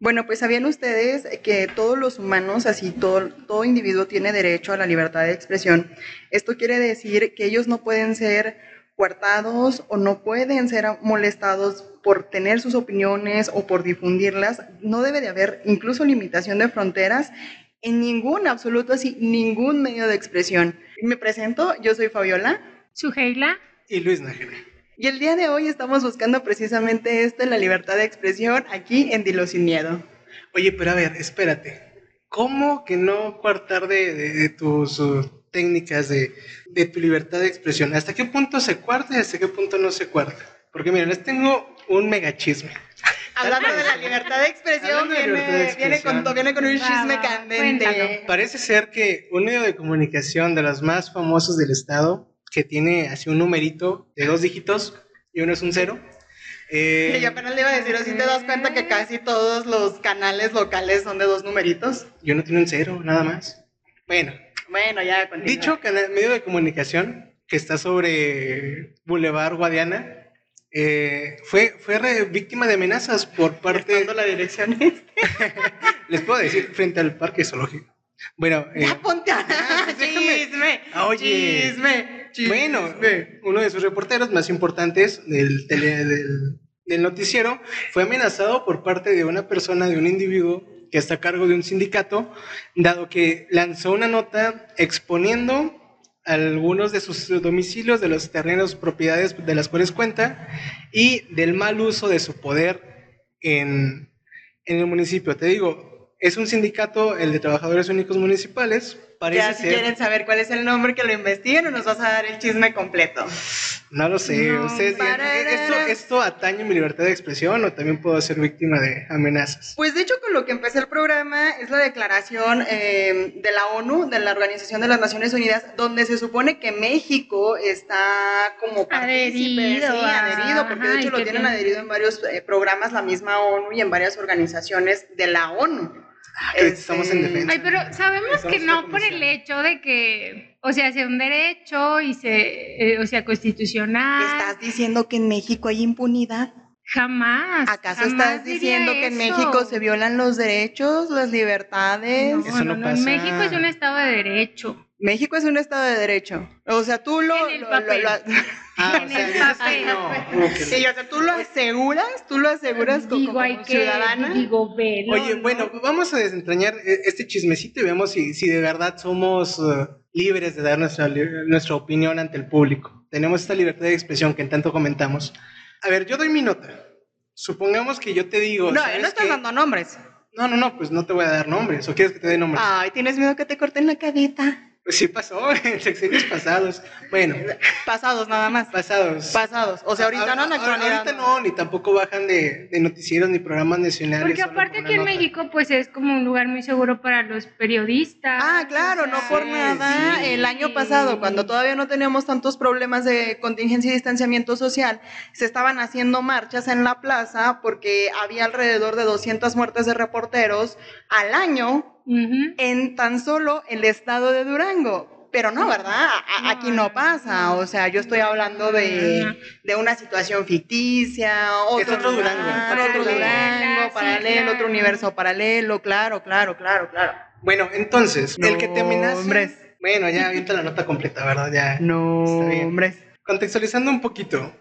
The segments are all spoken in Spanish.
Bueno, pues sabían ustedes que todos los humanos, así todo, todo individuo tiene derecho a la libertad de expresión. Esto quiere decir que ellos no pueden ser coartados o no pueden ser molestados por tener sus opiniones o por difundirlas. No debe de haber incluso limitación de fronteras en ningún, absoluto así, ningún medio de expresión. Me presento, yo soy Fabiola. Suheila. Y Luis Nájera. Y el día de hoy estamos buscando precisamente esto en la libertad de expresión aquí en Dilo Sin Miedo. Oye, pero a ver, espérate. ¿Cómo que no coartar de, tus uh, técnicas de, tu libertad de expresión? ¿Hasta qué punto se cuarta y hasta qué punto no se cuarta? Porque miren, les tengo un mega chisme. Hablando de la libertad de expresión, viene, con, un chisme candente. Parece ser que un medio de comunicación de los más famosos del estado que tiene así un numerito de dos dígitos y uno es un cero. Eh, yo apenas le iba a decir, si te das cuenta que casi todos los canales locales son de dos numeritos. Yo no tiene un cero, nada más. Bueno. Bueno, ya. Dicho canal, medio de comunicación que está sobre Boulevard Guadiana, eh, fue, fue víctima de amenazas por parte... de la dirección Les puedo decir, frente al parque zoológico. Bueno, ya eh, ponte a... chisme, oye, chisme, Bueno, uno de sus reporteros más importantes del, noticiero fue amenazado por parte de una persona, de un individuo que está a cargo de un sindicato, dado que lanzó una nota exponiendo algunos de sus domicilios, de los terrenos, propiedades de las cuales cuenta y del mal uso de su poder en, en el municipio. Te digo, es un sindicato, el de trabajadores únicos municipales. Parece ya, si quieren saber cuál es el nombre, que lo investiguen o nos vas a dar el chisme completo. No lo sé. Ustedes ¿esto, ¿esto atañe mi libertad de expresión o también puedo ser víctima de amenazas? Pues de hecho, con lo que empecé el programa es la declaración eh, de la ONU, de la Organización de las Naciones Unidas, donde se supone que México está como adherido, sí, adherido porque de hecho lo tienen adherido en varios eh, programas, la misma ONU y en varias organizaciones de la ONU. Ah, estamos en defensa. Ay, pero sabemos que no por el hecho de que, o sea, sea un derecho y se, eh, o sea, constitucional. ¿Estás diciendo que en México hay impunidad? Jamás. ¿Acaso estás diciendo que en México se violan los derechos, las libertades? No, no, no, México es un estado de derecho. México es un estado de derecho. O sea, tú lo... En el papel. Ah, en el papel. No, sí, o sea, tú lo aseguras, tú lo aseguras digo, como, hay ciudadana. Que, digo, velo, Oye, bueno, vamos a desentrañar e, este chismecito y veamos si, si de verdad somos uh, libres de dar nuestra, nuestra opinión ante el público. Tenemos esta libertad de expresión que en tanto comentamos. A ver, yo doy mi nota. Supongamos que yo te digo... No, no estás dando nombres. No, no, no, pues no te voy a dar nombres. ¿O quieres que te dé nombres? Ay, ¿tienes miedo que te corten la cabita? Pues sí pasó en sexenios pasados. Bueno. Pasados nada más. Pasados. Pasados. O sea, ahorita no, en Ahorita no, ni tampoco bajan de, de noticieros ni programas nacionales. Porque aparte aquí en México pues es como un lugar muy seguro para los periodistas. Ah, claro, no por nada. El año pasado, cuando todavía no teníamos tantos problemas de contingencia y distanciamiento social, se estaban haciendo marchas en la plaza porque había alrededor de 200 muertes de reporteros al año en tan solo el estado de Durango. Pero no, ¿verdad? aquí no pasa. O sea, yo estoy hablando de, una situación ficticia, otro, otro Durango. otro Durango, paralelo, otro universo paralelo, claro, claro, claro, claro. Bueno, entonces, el que te amenaza... Bueno, ya avienta la nota completa, ¿verdad? Ya. No, hombres. Contextualizando un poquito,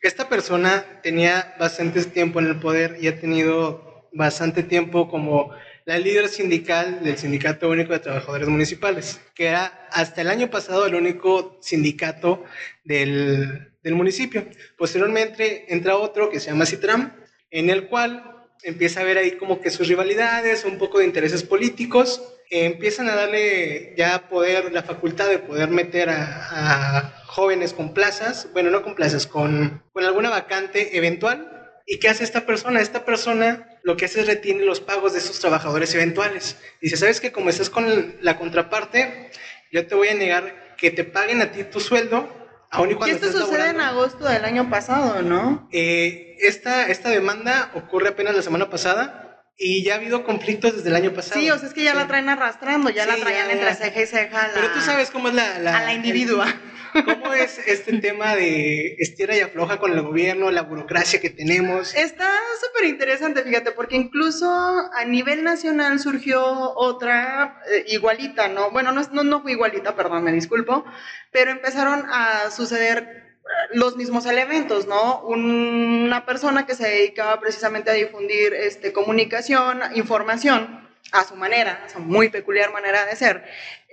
esta persona tenía bastante tiempo en el poder y ha tenido bastante tiempo como la líder sindical del Sindicato Único de Trabajadores Municipales, que era hasta el año pasado el único sindicato del, del municipio. Posteriormente entra otro que se llama Citram, en el cual empieza a ver ahí como que sus rivalidades, un poco de intereses políticos, empiezan a darle ya poder, la facultad de poder meter a, a jóvenes con plazas, bueno, no con plazas, con, con alguna vacante eventual. ¿Y qué hace esta persona? Esta persona lo que hace es retiene los pagos de esos trabajadores eventuales. Dice, ¿sabes que Como estás con la contraparte, yo te voy a negar que te paguen a ti tu sueldo, aún y cuando esto sucede en agosto del año pasado, ¿no? Eh, esta, esta demanda ocurre apenas la semana pasada y ya ha habido conflictos desde el año pasado. Sí, o sea, es que ya la traen arrastrando, ya la traían entre ceja y ceja. Pero tú sabes cómo es la... la a la individua. ¿Cómo es este tema de estira y afloja con el gobierno, la burocracia que tenemos? Está súper interesante, fíjate, porque incluso a nivel nacional surgió otra eh, igualita, ¿no? Bueno, no, no, no fue igualita, perdón, me disculpo, pero empezaron a suceder los mismos elementos, ¿no? Una persona que se dedicaba precisamente a difundir este, comunicación, información a su manera, a su muy peculiar manera de ser,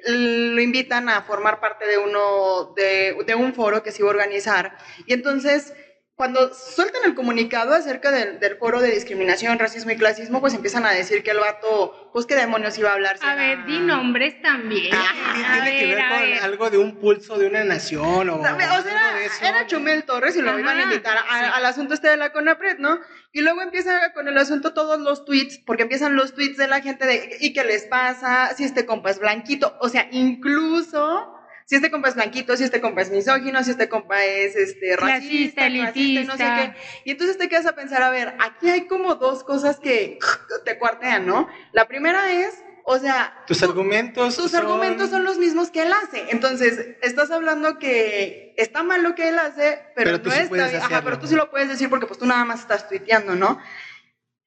lo invitan a formar parte de uno de, un foro que se iba a organizar. Y entonces cuando sueltan el comunicado acerca del, del, foro de discriminación, racismo y clasismo, pues empiezan a decir que el vato, pues qué demonios iba a hablar. A ver, di nombres también. Ah, tiene que ver, con algo de un pulso de una nación o, o sea, era, era, Chumel Torres y lo iban a invitar al asunto este de la CONAPRED, ¿no? Y luego empieza con el asunto todos los tweets, porque empiezan los tweets de la gente de, ¿y qué les pasa? Si este compa es blanquito, o sea, incluso si este compa es blanquito, si este compa es misógino, si este compa es este, racista, elitista, no sé qué. Y entonces te quedas a pensar, a ver, aquí hay como dos cosas que te cuartean, ¿no? La primera es, o sea... Tus argumentos Tus argumentos son los mismos que él hace. Entonces, estás hablando que está mal lo que él hace, pero, no está... Ajá, pero tú sí lo puedes decir porque pues tú nada más estás tuiteando, ¿no?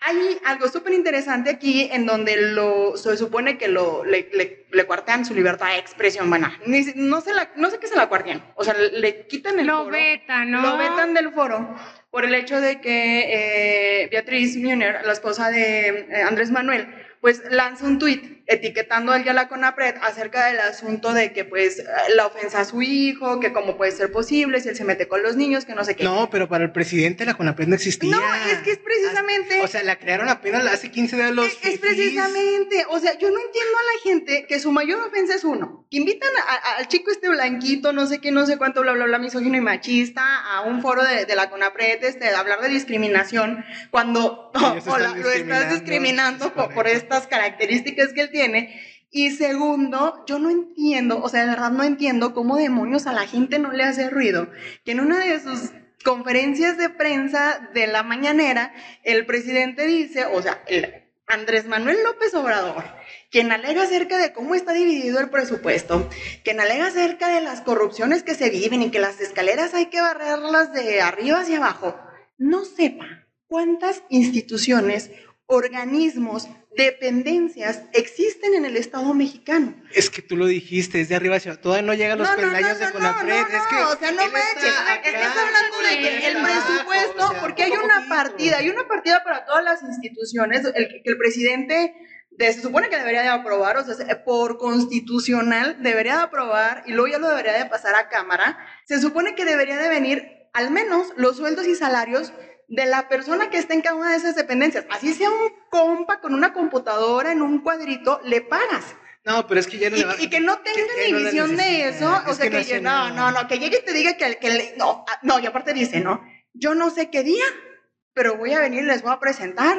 Hay algo súper interesante aquí en donde lo, se supone que lo, le, le, cuartean su libertad de expresión. Bueno, no, sé la, no sé qué se la cuartean. O sea, le, quitan el lo foro. Vetan, ¿no? Lo vetan del foro por el hecho de que eh, Beatriz Müner, la esposa de eh, Andrés Manuel, pues lanza un tuit etiquetando a la CONAPRED acerca del asunto de que pues la ofensa a su hijo, que cómo puede ser posible si él se mete con los niños, que no sé qué. No, pero para el presidente la CONAPRED no existía. No, es que es precisamente... O sea, la crearon apenas hace 15 días los... Es, es precisamente, o sea, yo no entiendo a la gente que su mayor ofensa es uno, que invitan al chico este blanquito, no sé qué, no sé cuánto, bla, bla, bla, misógino y machista, a un foro de, de la CONAPRED, este, de hablar de discriminación, cuando lo estás discriminando por, por esta características que él tiene. Y segundo, yo no entiendo, o sea, de verdad no entiendo cómo demonios a la gente no le hace ruido que en una de sus conferencias de prensa de la mañanera, el presidente dice, o sea, Andrés Manuel López Obrador, quien alega acerca de cómo está dividido el presupuesto, quien alega acerca de las corrupciones que se viven y que las escaleras hay que barrerlas de arriba hacia abajo, no sepa cuántas instituciones organismos, dependencias existen en el Estado mexicano. Es que tú lo dijiste, es de arriba hacia abajo. Todavía no llegan los peldaños de Conapred. es que o sea, no manches. Estás hablando de que el presupuesto, porque hay una partida, hay una partida para todas las instituciones, el, que el presidente se supone que debería de aprobar, o sea, por constitucional debería de aprobar y luego ya lo debería de pasar a Cámara. Se supone que debería de venir al menos los sueldos y salarios de la persona que está en cada una de esas dependencias. Así sea un compa con una computadora en un cuadrito, le pagas. No, pero es que ya no y, le va, y que no tenga ni visión de eso, o sea, que, no, no, no, que llegue y te diga que, que no, ah, no, y aparte dice, no, yo no sé qué día, pero voy a venir y les voy a presentar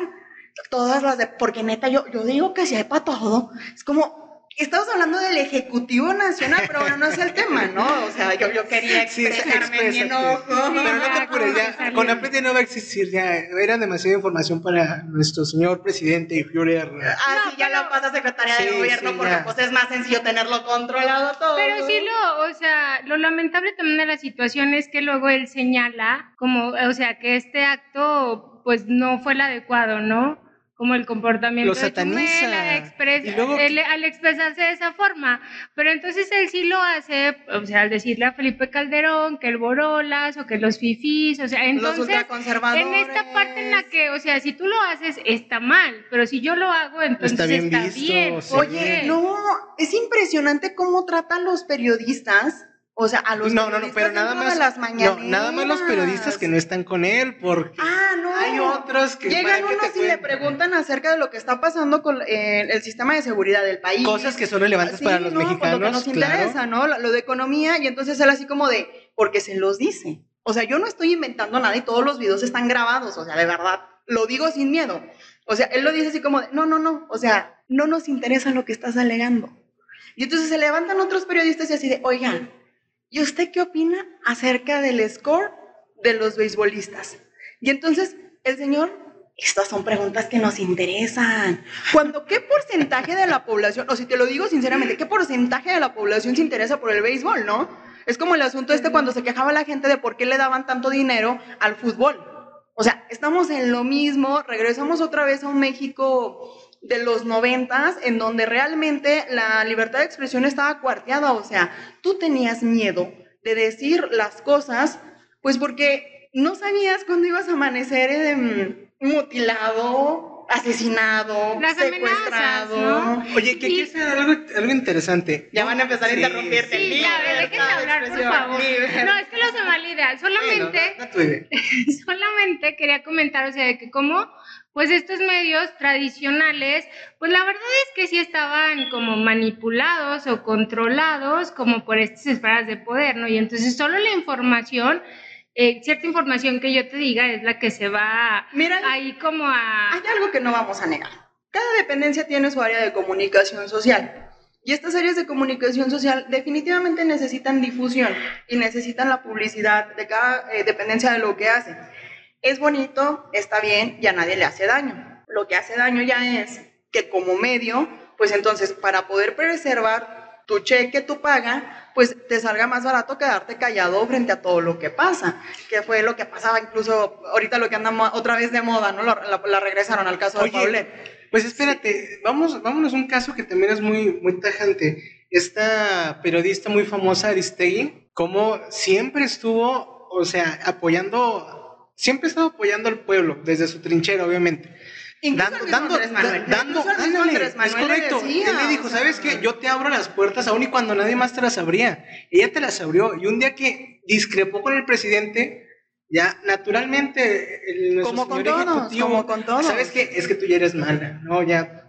todas las de, porque neta, yo, yo digo que si hay para todo, es como, Estamos hablando del Ejecutivo Nacional, pero bueno, no es el tema, ¿no? O sea, yo, yo quería expresarme sí, mi enojo. Pero no te apures, ya, con la ya no va a existir, ya era demasiada información para nuestro señor presidente y Führer. Ah, sí, ya lo pasa a Secretaría de Gobierno porque pues es más sencillo tenerlo controlado todo. Pero sí lo, o sea, lo lamentable también de la situación es que luego él señala como, o sea, que este acto pues no fue el adecuado, ¿no? Como el comportamiento de Chumel al expresarse de esa forma. Pero entonces él sí lo hace, o sea, al decirle a Felipe Calderón que el Borolas o que los fifís, o sea, entonces en esta parte en la que, o sea, si tú lo haces está mal, pero si yo lo hago entonces está bien. Está Oye, no, es impresionante cómo tratan los periodistas o sea, a los no, no, no, pero nada más, las no, nada más los periodistas que no están con él, porque ah, no. hay otros que llegan unos y le preguntan acerca de lo que está pasando con eh, el sistema de seguridad del país, cosas que son relevantes para los mexicanos, lo que nos interesa, ¿no? Lo, de economía y entonces él así como de, porque se los dice. O sea, yo no estoy inventando nada y todos los videos están grabados, o sea, de verdad, lo digo sin miedo. O sea, él lo dice así como de, no, no, no, o sea, no nos interesa lo que estás alegando. Y entonces se levantan otros periodistas y así de, oigan, ¿Y usted qué opina acerca del score de los beisbolistas? Y entonces el señor estas son preguntas que nos interesan. Cuando, ¿qué porcentaje de la población, o si te lo digo sinceramente, qué porcentaje de la población se interesa por el béisbol, no? Es como el asunto este cuando se quejaba la gente de por qué le daban tanto dinero al fútbol. O sea, estamos en lo mismo, regresamos otra vez a un México de los noventas, en donde realmente la libertad de expresión estaba cuarteada, o sea, tú tenías miedo de decir las cosas, pues porque no sabías cuándo ibas a amanecer en, mutilado, asesinado, secuestrado. Oye, que aquí algo, algo, interesante. Ya van a empezar a interrumpirte. Sí, ya, déjenme hablar, por favor. No, es que lo se valida. Solamente, solamente quería comentar, o sea, de que como pues estos medios tradicionales, pues la verdad es que sí estaban como manipulados o controlados como por estas esferas de poder, ¿no? Y entonces solo la información eh, cierta información que yo te diga es la que se va Mira, ahí como a... Hay algo que no vamos a negar. Cada dependencia tiene su área de comunicación social. Y estas áreas de comunicación social definitivamente necesitan difusión y necesitan la publicidad de cada eh, dependencia de lo que hace. Es bonito, está bien y a nadie le hace daño. Lo que hace daño ya es que como medio, pues entonces para poder preservar tu cheque, tu paga, pues te salga más barato quedarte callado frente a todo lo que pasa, que fue lo que pasaba incluso ahorita lo que anda otra vez de moda, ¿no? La, regresaron al caso de Paulette. Pues espérate, vamos, vámonos a un caso que también es muy, muy tajante. Esta periodista muy famosa, Aristegui, como siempre estuvo, o sea, apoyando, siempre estado apoyando al pueblo, desde su trinchera, obviamente dando, dando, dando, es correcto. Él le dijo, ¿sabes qué? Yo te abro las puertas aún y cuando nadie más te las abría. Ella te las abrió. Y un día que discrepó con el presidente, ya naturalmente el, como con todos, como con todos. ¿Sabes qué? Es que tú ya eres mala, ¿no? Ya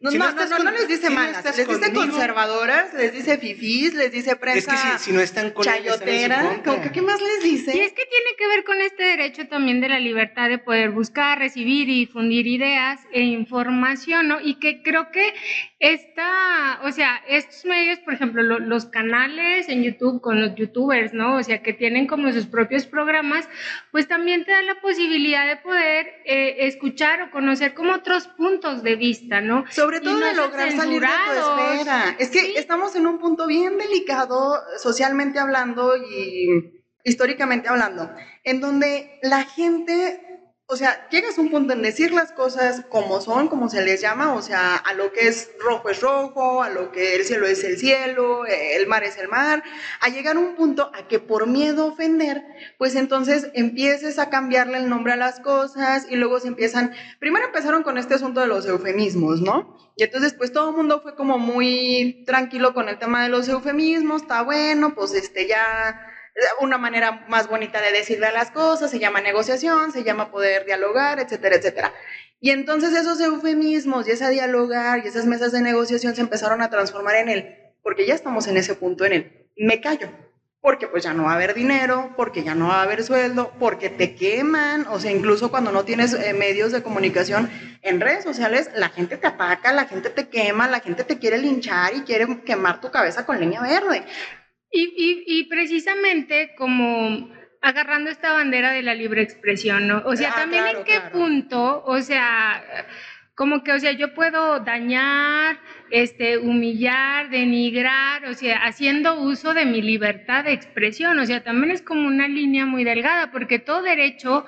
no, no, no, no, les dice malas, les dice conservadoras, les dice fifís, les dice prensa es que si, no están con chayotera, ¿qué más les dice? Y es que tiene que ver con este derecho también de la libertad de poder buscar, recibir y difundir ideas e información, ¿no? Y que creo que esta, o sea, estos medios, por ejemplo, los canales en YouTube con los youtubers, ¿no? O sea, que tienen como sus propios programas, pues también te da la posibilidad de poder eh, escuchar o conocer como otros puntos de vista, ¿no? Sobre todo de lograr salir de tu esfera. Es que estamos en un punto bien delicado socialmente hablando y históricamente hablando, en donde la gente o sea, llegas a un punto en decir las cosas como son, como se les llama, o sea, a lo que es rojo es rojo, a lo que el cielo es el cielo, el mar es el mar, a llegar a un punto a que por miedo a ofender, pues entonces empieces a cambiarle el nombre a las cosas y luego se empiezan, primero empezaron con este asunto de los eufemismos, ¿no? Y entonces pues todo el mundo fue como muy tranquilo con el tema de los eufemismos, está bueno, pues este ya una manera más bonita de decirle las cosas, se llama negociación, se llama poder dialogar, etcétera, etcétera. Y entonces esos eufemismos y ese dialogar y esas mesas de negociación se empezaron a transformar en el, porque ya estamos en ese punto en el, me callo, porque pues ya no va a haber dinero, porque ya no va a haber sueldo, porque te queman, o sea, incluso cuando no tienes eh, medios de comunicación en redes sociales, la gente te ataca, la gente te quema, la gente te quiere linchar y quiere quemar tu cabeza con leña verde. Y, y, precisamente como agarrando esta bandera de la libre expresión, ¿no? O sea, ah, también en qué punto, o sea, como que, o sea, yo puedo dañar, este, humillar, denigrar, o sea, haciendo uso de mi libertad de expresión, o sea, también es como una línea muy delgada, porque todo derecho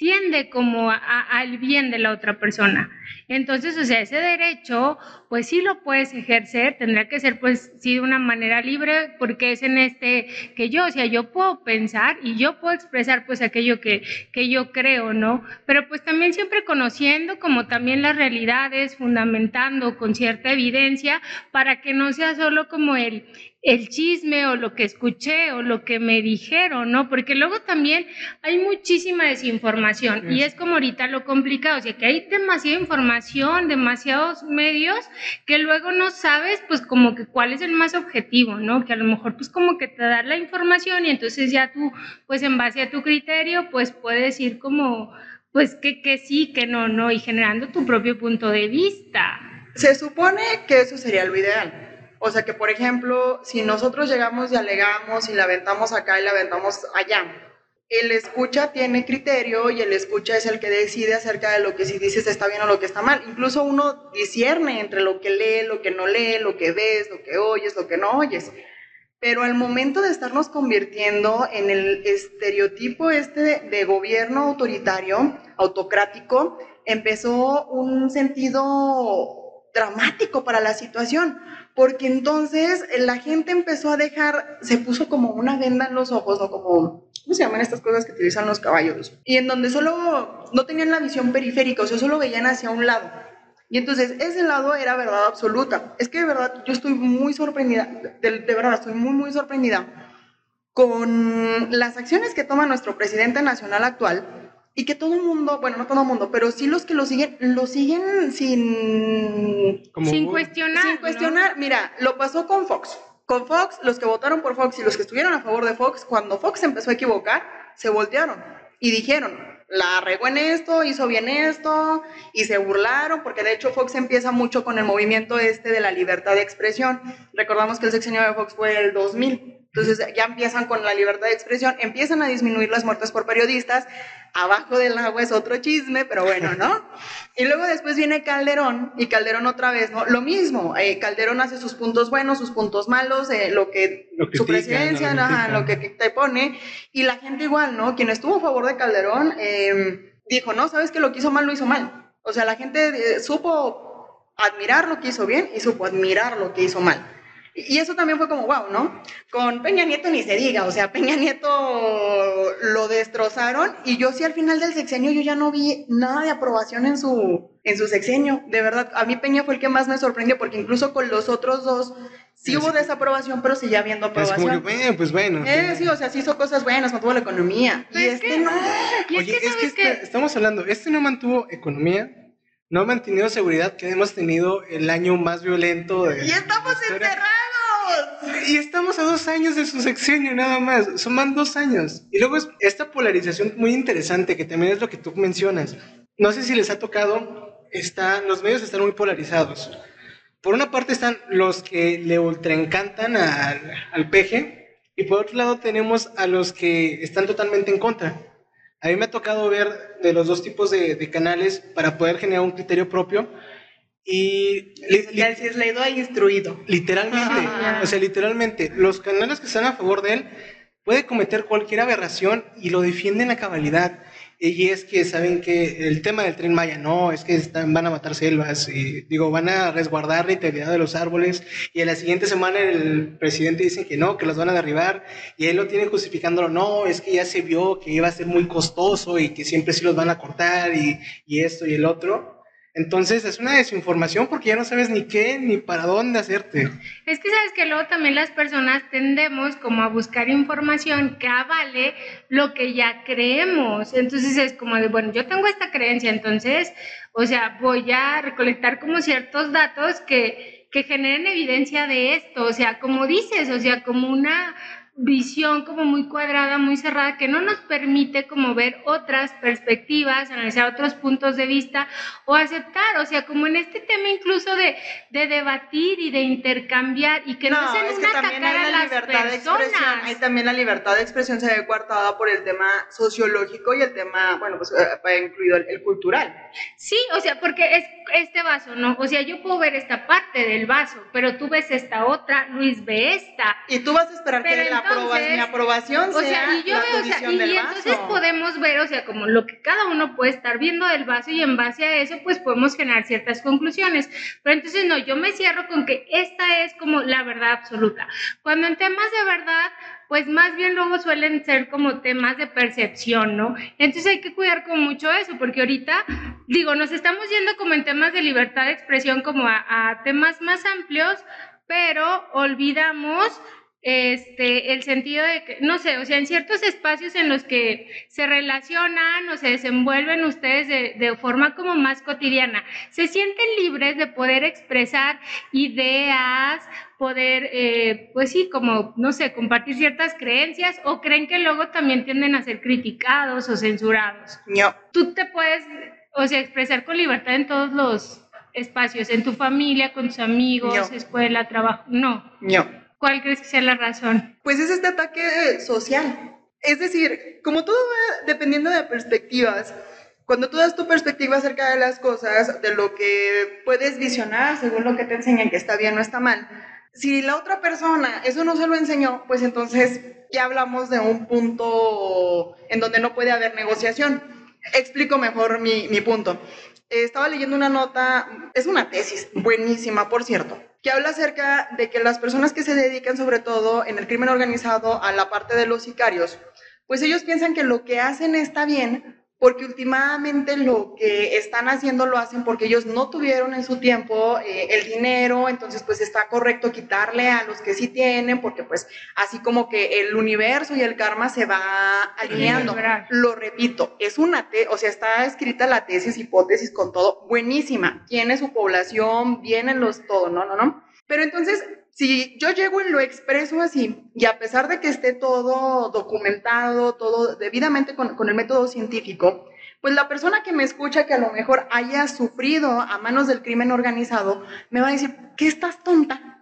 tiende como al bien de la otra persona. Entonces, o sea, ese derecho, pues sí lo puedes ejercer, tendrá que ser, pues sí, de una manera libre, porque es en este que yo, o sea, yo puedo pensar y yo puedo expresar, pues, aquello que, que yo creo, ¿no? Pero pues también siempre conociendo como también las realidades, fundamentando con cierta evidencia, para que no sea solo como el, el chisme o lo que escuché o lo que me dijeron, ¿no? Porque luego también hay muchísima desinformación y es como ahorita lo complicado, o sea, que hay demasiada información, demasiados medios que luego no sabes pues como que cuál es el más objetivo, ¿no? Que a lo mejor pues como que te da la información y entonces ya tú pues en base a tu criterio pues puedes ir como pues que, que sí, que no, no y generando tu propio punto de vista. Se supone que eso sería lo ideal o sea que, por ejemplo, si nosotros llegamos y alegamos y la aventamos acá y la aventamos allá, el escucha tiene criterio y el escucha es el que decide acerca de lo que si dices está bien o lo que está mal. Incluso uno discierne entre lo que lee, lo que no lee, lo que ves, lo que oyes, lo que no oyes. Pero al momento de estarnos convirtiendo en el estereotipo este de, de gobierno autoritario, autocrático, empezó un sentido dramático para la situación porque entonces la gente empezó a dejar, se puso como una venda en los ojos, ¿no? Como, ¿cómo se llaman estas cosas que utilizan los caballos? Y en donde solo no tenían la visión periférica, o sea, solo veían hacia un lado. Y entonces ese lado era verdad absoluta. Es que de verdad yo estoy muy sorprendida, de, verdad estoy muy, muy sorprendida con las acciones que toma nuestro presidente nacional actual y que todo el mundo, bueno, no todo el mundo, pero sí los que lo siguen, lo siguen sin... sin cuestionar. Sin cuestionar. Mira, lo pasó con Fox. Con Fox, los que votaron por Fox y los que estuvieron a favor de Fox, cuando Fox empezó a equivocar, se voltearon y dijeron, la regó en esto, hizo bien esto, y se burlaron, porque de hecho Fox empieza mucho con el movimiento este de la libertad de expresión. Recordamos que el sexenio de Fox fue el 2000. Entonces ya empiezan con la libertad de expresión, empiezan a disminuir las muertes por periodistas, abajo del agua es otro chisme, pero bueno, ¿no? Y luego después viene Calderón y Calderón otra vez, ¿no? Lo mismo, eh, Calderón hace sus puntos buenos, sus puntos malos, eh, lo que, su presidencia, lo, que te pone, y la gente igual, ¿no? Quien estuvo a favor de Calderón em, dijo, no, sabes que lo que hizo mal lo hizo mal. O sea, la gente eh, supo admirar lo que hizo bien y supo admirar lo que hizo mal. Y eso también fue como, wow, ¿no? Con Peña Nieto ni se diga, o sea, Peña Nieto lo destrozaron y yo sí al final del sexenio yo ya no vi nada de aprobación en su, en su sexenio. De verdad, a mí Peña fue el que más me sorprendió porque incluso con los otros dos sí hubo desaprobación, pero seguía habiendo aprobación. Es como bueno, pues bueno. Eh, sí, o sea, sí hizo cosas buenas, mantuvo la economía. y este no. Oye, es que, este, estamos hablando, este no mantuvo economía, no ha mantenido seguridad, que hemos tenido el año más violento de. ¡Y estamos enterrados! Y estamos a dos años de su sexenio nada más, suman dos años. Y luego es esta polarización muy interesante, que también es lo que tú mencionas. No sé si les ha tocado, está, los medios están muy polarizados. Por una parte están los que le ultraencantan al, al peje, y por otro lado tenemos a los que están totalmente en contra. A mí me ha tocado ver de los dos tipos de, de canales para poder generar un criterio propio y si es leído e instruido. Literalmente, o sea, literalmente, los canales que están a favor de él puede cometer cualquier aberración y lo defienden a cabalidad. Y es que saben que el tema del tren Maya, no, es que están, van a matar selvas y digo, van a resguardar la integridad de los árboles. Y en la siguiente semana el presidente dice que no, que los van a derribar. Y él lo tiene justificándolo, no, es que ya se vio que iba a ser muy costoso y que siempre sí los van a cortar y, y esto y el otro. Entonces es una desinformación porque ya no sabes ni qué ni para dónde hacerte. Es que sabes que luego también las personas tendemos como a buscar información que avale lo que ya creemos. Entonces es como de, bueno, yo tengo esta creencia, entonces, o sea, voy a recolectar como ciertos datos que, que generen evidencia de esto. O sea, como dices, o sea, como una visión como muy cuadrada, muy cerrada, que no nos permite como ver otras perspectivas, analizar otros puntos de vista o aceptar, o sea, como en este tema incluso de, de debatir y de intercambiar y que no, no es una atacar a las libertad personas. De expresión, ahí también la libertad de expresión se ve coartada por el tema sociológico y el tema, bueno, pues eh, incluido el, el, cultural. Sí, o sea, porque es este vaso, ¿no? O sea, yo puedo ver esta parte del vaso, pero tú ves esta otra, Luis ve esta. Y tú vas a esperar que la mi aprobación o sea, y yo veo, o sea, y, entonces podemos ver, o sea, como lo que cada uno puede estar viendo del vaso y en base a eso, pues podemos generar ciertas conclusiones. Pero entonces no, yo me cierro con que esta es como la verdad absoluta. Cuando en temas de verdad, pues más bien luego suelen ser como temas de percepción, ¿no? Entonces hay que cuidar con mucho eso, porque ahorita, digo, nos estamos yendo como en temas de libertad de expresión como a, a temas más amplios, pero olvidamos este, el sentido de que, no sé, o sea, en ciertos espacios en los que se relacionan o se desenvuelven ustedes de, de, forma como más cotidiana, se sienten libres de poder expresar ideas, poder, eh, pues sí, como, no sé, compartir ciertas creencias o creen que luego también tienden a ser criticados o censurados. No. Tú te puedes, o sea, expresar con libertad en todos los espacios, en tu familia, con tus amigos, escuela, trabajo, no. No. ¿Cuál crees que sea la razón? Pues es este ataque social. Es decir, como todo va dependiendo de perspectivas, cuando tú das tu perspectiva acerca de las cosas, de lo que puedes visionar según lo que te enseñan que está bien o está mal, si la otra persona eso no se lo enseñó, pues entonces ya hablamos de un punto en donde no puede haber negociación. Explico mejor mi, mi punto. Estaba leyendo una nota, es una tesis buenísima, por cierto, que habla acerca de que las personas que se dedican sobre todo en el crimen organizado a la parte de los sicarios, pues ellos piensan que lo que hacen está bien porque últimamente lo que están haciendo lo hacen porque ellos no tuvieron en su tiempo eh, el dinero, entonces pues está correcto quitarle a los que sí tienen, porque pues así como que el universo y el karma se va alineando. Lo repito, es una, te o sea, está escrita la tesis, hipótesis con todo, buenísima, tiene su población, vienen los todo, no, no, no. Pero entonces si yo llego y lo expreso así, y a pesar de que esté todo documentado, todo debidamente con, el método científico, pues la persona que me escucha que a lo mejor haya sufrido a manos del crimen organizado, me va a decir, ¿qué estás tonta?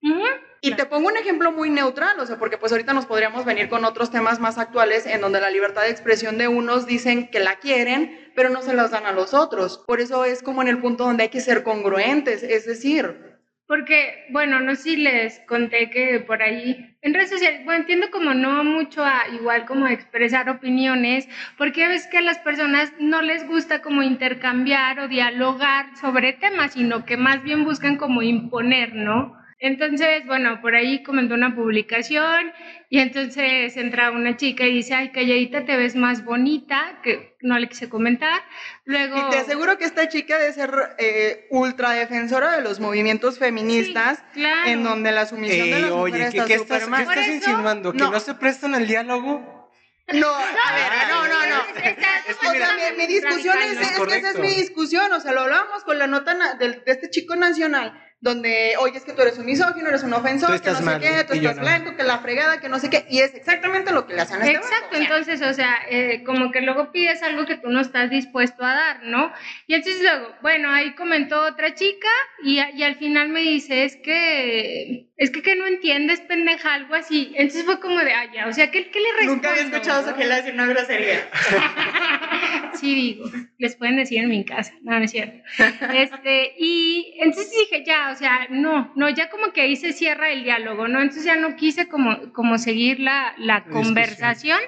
Y te pongo un ejemplo muy neutral, o sea, porque pues ahorita nos podríamos venir con otros temas más actuales en donde la libertad de expresión de unos dicen que la quieren, pero no se las dan a los otros. Por eso es como en el punto donde hay que ser congruentes, es decir, porque, bueno, no sé si les conté que por ahí, en redes sociales, bueno, entiendo como no mucho a igual como expresar opiniones, porque ves que a las personas no les gusta como intercambiar o dialogar sobre temas, sino que más bien buscan como imponer, ¿no? Entonces, bueno, por ahí comentó una publicación y entonces entra una chica y dice, ay, calladita, te ves más bonita, que no le quise comentar. Luego... Y te aseguro que esta chica debe ser eh, ultra defensora de los movimientos feministas, en donde la sumisión de las oye, mujeres ¿qué, está estás, ¿qué estás insinuando? ¿Que no. se prestan al diálogo? No, a ver, no, no, no. Es que mira, mi, discusión es, es, que esa es mi discusión, o sea, lo hablábamos con la nota de, de este chico nacional donde, oye, es que tú eres un misógino, eres un ofensor, que no sé qué, tú estás blanco, que la fregada, que no sé qué, y es exactamente lo que le hacen a este Exacto, entonces, o sea, eh, como que luego pides algo que tú no estás dispuesto a dar, ¿no? Y entonces luego, bueno, ahí comentó otra chica y, y al final me dice, es que, es que, que no entiendes, pendeja, algo así. Entonces fue como de, ay, ya, o sea, ¿qué, qué le respondo? Nunca había escuchado a que le hace una grosería. sí, digo, les pueden decir en mi casa, no, no es cierto. Este, y entonces dije, ya, o sea, no, no, ya como que ahí se cierra el diálogo, ¿no? Entonces ya no quise como, como seguir la, la conversación.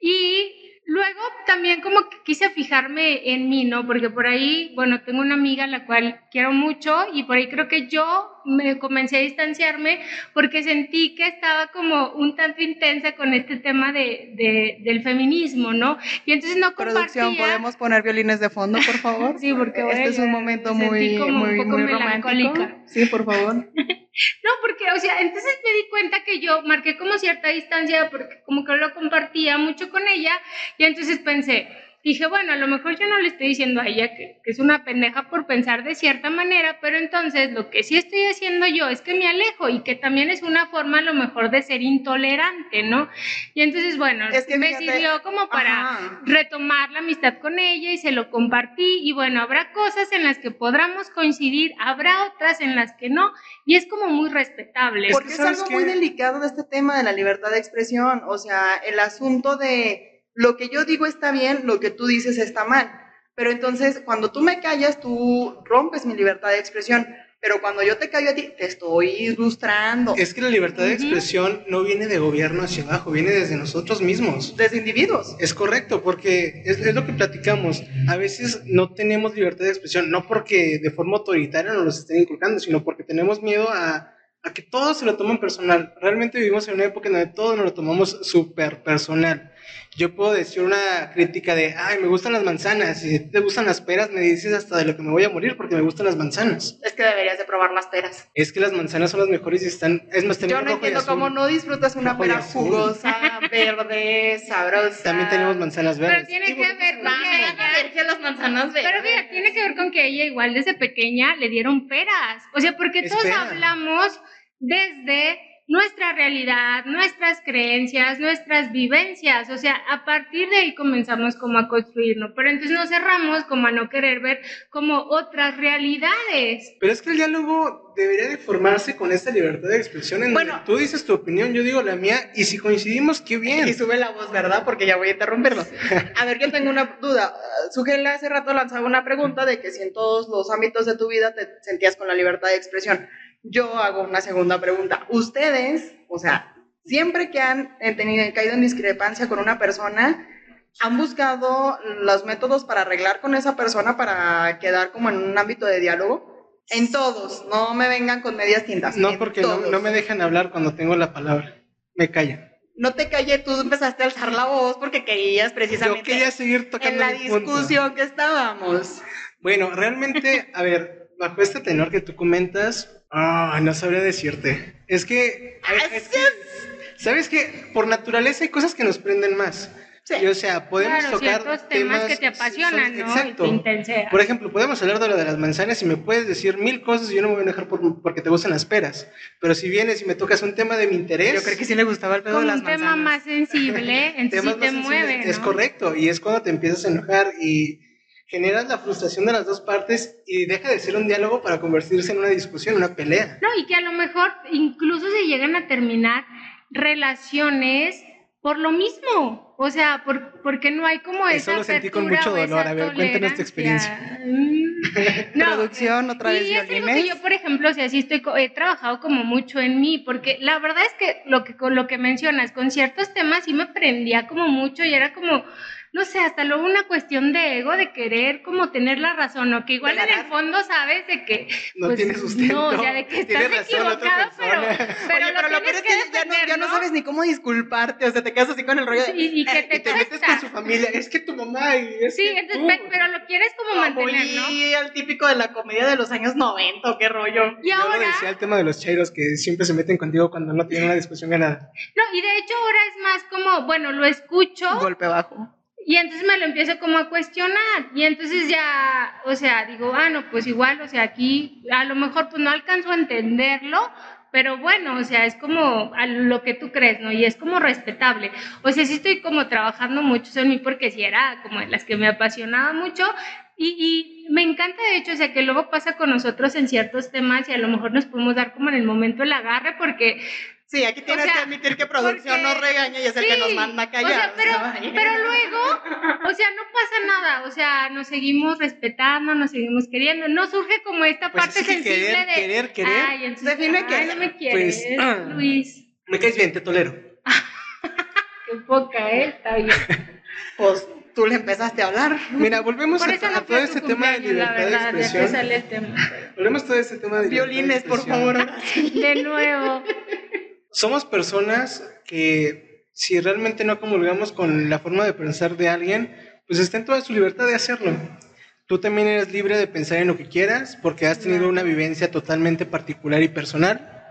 Y Luego también como que quise fijarme en mí, ¿no? Porque por ahí, bueno, tengo una amiga a la cual quiero mucho y por ahí creo que yo me comencé a distanciarme porque sentí que estaba como un tanto intensa con este tema de, del feminismo, ¿no? Y entonces no compartía... Producción, ¿podemos poner violines de fondo, por favor? sí, porque este es un momento muy, muy, muy romántico. Sí, por favor. No, porque, o sea, entonces me di cuenta que yo marqué como cierta distancia porque como que lo compartía mucho con ella y entonces pensé, dije, bueno, a lo mejor yo no le estoy diciendo a ella que, es una pendeja por pensar de cierta manera, pero entonces lo que sí estoy haciendo yo es que me alejo y que también es una forma a lo mejor de ser intolerante, ¿no? Y entonces, bueno, me sirvió como para retomar la amistad con ella y se lo compartí y bueno, habrá cosas en las que podamos coincidir, habrá otras en las que no y es como muy respetable. Porque es, algo muy delicado de este tema de la libertad de expresión, o sea, el asunto de lo que yo digo está bien, lo que tú dices está mal. Pero entonces, cuando tú me callas, tú rompes mi libertad de expresión. Pero cuando yo te callo a ti, te estoy ilustrando. Es que la libertad de expresión no viene de gobierno hacia abajo, viene desde nosotros mismos. Desde individuos. Es correcto, porque es, es, lo que platicamos. A veces no tenemos libertad de expresión, no porque de forma autoritaria nos los estén inculcando, sino porque tenemos miedo a, a que todo se lo tomen personal. Realmente vivimos en una época en donde todo nos lo tomamos súper personal. Yo puedo decir una crítica de, ay, me gustan las manzanas, y si te gustan las peras, me dices hasta de lo que me voy a morir porque me gustan las manzanas. Es que deberías de probar las peras. Es que las manzanas son las mejores y están, es más, tenemos Yo no entiendo cómo no disfrutas una pera jugosa, verde, sabrosa. También tenemos manzanas verdes. Pero tiene que ver con que las manzanas verdes. Pero mira, tiene que ver con que ella igual desde pequeña le dieron peras. O sea, porque todos hablamos desde nuestra realidad, nuestras creencias, nuestras vivencias, o sea, a partir de ahí comenzamos como a construirnos, pero entonces nos cerramos como a no querer ver como otras realidades. Pero es que el diálogo debería de formarse con esta libertad de expresión en bueno, tú dices tu opinión, yo digo la mía, y si coincidimos, qué bien. Y sube la voz, ¿verdad? Porque ya voy a interrumpirlo. A ver, yo tengo una duda. Sugela hace rato lanzaba una pregunta de que si en todos los ámbitos de tu vida te sentías con la libertad de expresión yo hago una segunda pregunta. Ustedes, o sea, siempre que han eh, tenido, caído en discrepancia con una persona, ¿han buscado los métodos para arreglar con esa persona para quedar como en un ámbito de diálogo? En todos, no me vengan con medias tintas. No, porque no, me dejan hablar cuando tengo la palabra. Me callan. No te callé, tú empezaste a alzar la voz porque querías precisamente. Yo quería seguir tocando en la discusión que estábamos. Bueno, realmente, a ver, bajo este tenor que tú comentas, Ah, no sabría decirte. Es que, ¿sabes qué? Por naturaleza hay cosas que nos prenden más. Sí. o sea, podemos tocar temas, que te apasionan, ¿no? Exacto. Por ejemplo, podemos hablar de lo de las manzanas y me puedes decir mil cosas y yo no me voy a dejar porque te gustan las peras. Pero si vienes y me tocas un tema de mi interés. Yo creo que sí le gustaba el pedo de las manzanas. Un tema más sensible, entonces sí te mueve. Es correcto, y es cuando te empiezas a enojar y generas la frustración de las dos partes y deja de ser un diálogo para convertirse en una discusión, una pelea. No, y que a lo mejor incluso se llegan a terminar relaciones por lo mismo. O sea, por, porque no hay como esa. Eso lo sentí con mucho dolor. A ver, cuéntanos tu experiencia. Mm. Producción, otra vez. Y es algo que yo, por ejemplo, o sea, sí estoy, he trabajado como mucho en mí, porque la verdad es que lo que, con lo que mencionas, con ciertos temas sí me prendía como mucho y era como no sé, hasta luego una cuestión de ego, de querer como tener la razón, o que igual en el fondo sabes de que no pues, tiene sustento. No, o sea, de que estás equivocado, pero, pero, lo, que, ya, no, ya ¿no? sabes ni cómo disculparte, o sea, te quedas así con el rollo de, y, que te, y te metes con su familia, es que tu mamá y es Sí, entonces, pero lo quieres como mantener, ¿no? Y el típico de la comedia de los años 90, qué rollo. Y ahora Yo decía el tema de los chairos que siempre se meten contigo cuando no tienen una discusión ganada. No, y de hecho ahora es más como, bueno, lo escucho. Golpe bajo y entonces me lo empiezo como a cuestionar y entonces ya, o sea, digo, ah, no, pues igual, o sea, aquí a lo mejor pues no alcanzo a entenderlo, pero bueno, o sea, es como a lo que tú crees, ¿no? Y es como respetable. O sea, sí estoy como trabajando mucho en mí porque sí era como de las que me apasionaba mucho y, y, me encanta de hecho, o sea, que luego pasa con nosotros en ciertos temas y a lo mejor nos podemos dar como en el momento el agarre porque Sí, aquí tienes que admitir que producción nos regaña y es el que nos manda a callar. O sea, pero, pero luego, o sea, no pasa nada, o sea, nos seguimos respetando, nos seguimos queriendo, no surge como esta pues parte sensible querer, de... Querer, querer, Ay, entonces, Define que... no me quieres, pues, ah, Luis. Me caes bien, te tolero. Qué poca, ¿eh? Está bien. pues tú le empezaste a hablar. Mira, volvemos a, todo este tema de libertad de expresión. Sale tema. Volvemos a todo este tema de Violines, por favor. De nuevo somos personas que si realmente no comulgamos con la forma de pensar de alguien, pues está en toda su libertad de hacerlo. Tú también eres libre de pensar en lo que quieras porque has tenido una vivencia totalmente particular y personal.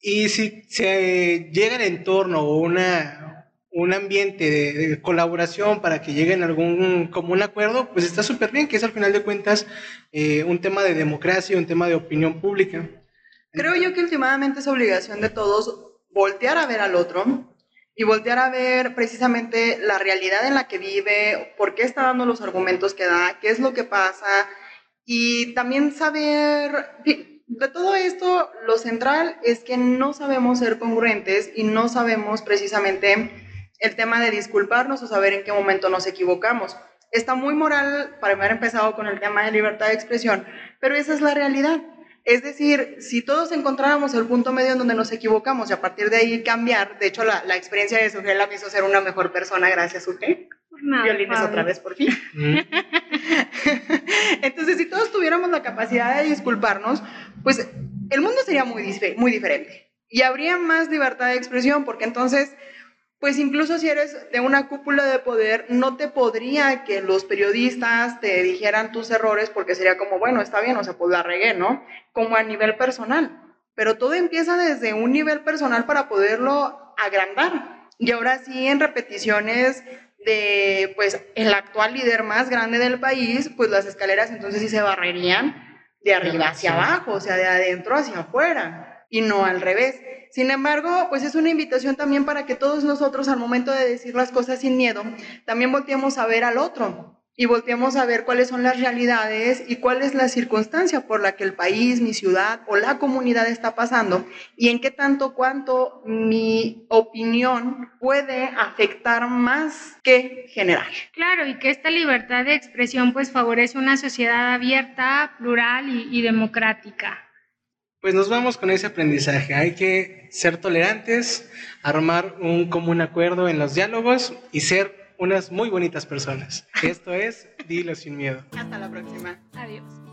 Y si se llega el entorno o una, un ambiente de, colaboración para que lleguen a algún común acuerdo, pues está súper bien, que es al final de cuentas eh, un tema de democracia, un tema de opinión pública. Creo yo que últimamente es obligación de todos voltear a ver al otro y voltear a ver precisamente la realidad en la que vive, por qué está dando los argumentos que da, qué es lo que pasa y también saber, de todo esto, lo central es que no sabemos ser congruentes y no sabemos precisamente el tema de disculparnos o saber en qué momento nos equivocamos. Está muy moral para haber empezado con el tema de libertad de expresión, pero esa es la realidad. Es decir, si todos encontráramos el punto medio en donde nos equivocamos y a partir de ahí cambiar, de hecho la, experiencia de Sugela me hizo ser una mejor persona gracias a usted. Violines otra vez, por fin. Mm. Entonces, si todos tuviéramos la capacidad de disculparnos, pues el mundo sería muy, muy diferente y habría más libertad de expresión porque entonces pues incluso si eres de una cúpula de poder, no te podría que los periodistas te dijeran tus errores porque sería como, bueno, está bien, o sea, pues la regué, ¿no? Como a nivel personal. Pero todo empieza desde un nivel personal para poderlo agrandar. Y ahora sí, en repeticiones de, pues, el actual líder más grande del país, pues las escaleras entonces sí se barrerían de arriba hacia abajo, o sea, de adentro hacia afuera. y no al revés. Sin embargo, pues es una invitación también para que todos nosotros al momento de decir las cosas sin miedo, también volteemos a ver al otro y volteemos a ver cuáles son las realidades y cuál es la circunstancia por la que el país, mi ciudad o la comunidad está pasando y en qué tanto cuánto mi opinión puede afectar más que generar. Claro, y que esta libertad de expresión pues favorece una sociedad abierta, plural y, y democrática. Pues nos vamos con ese aprendizaje. Hay que ser tolerantes, armar un común acuerdo en los diálogos y ser unas muy bonitas personas. Esto es Dilo sin miedo. Hasta la próxima. Adiós.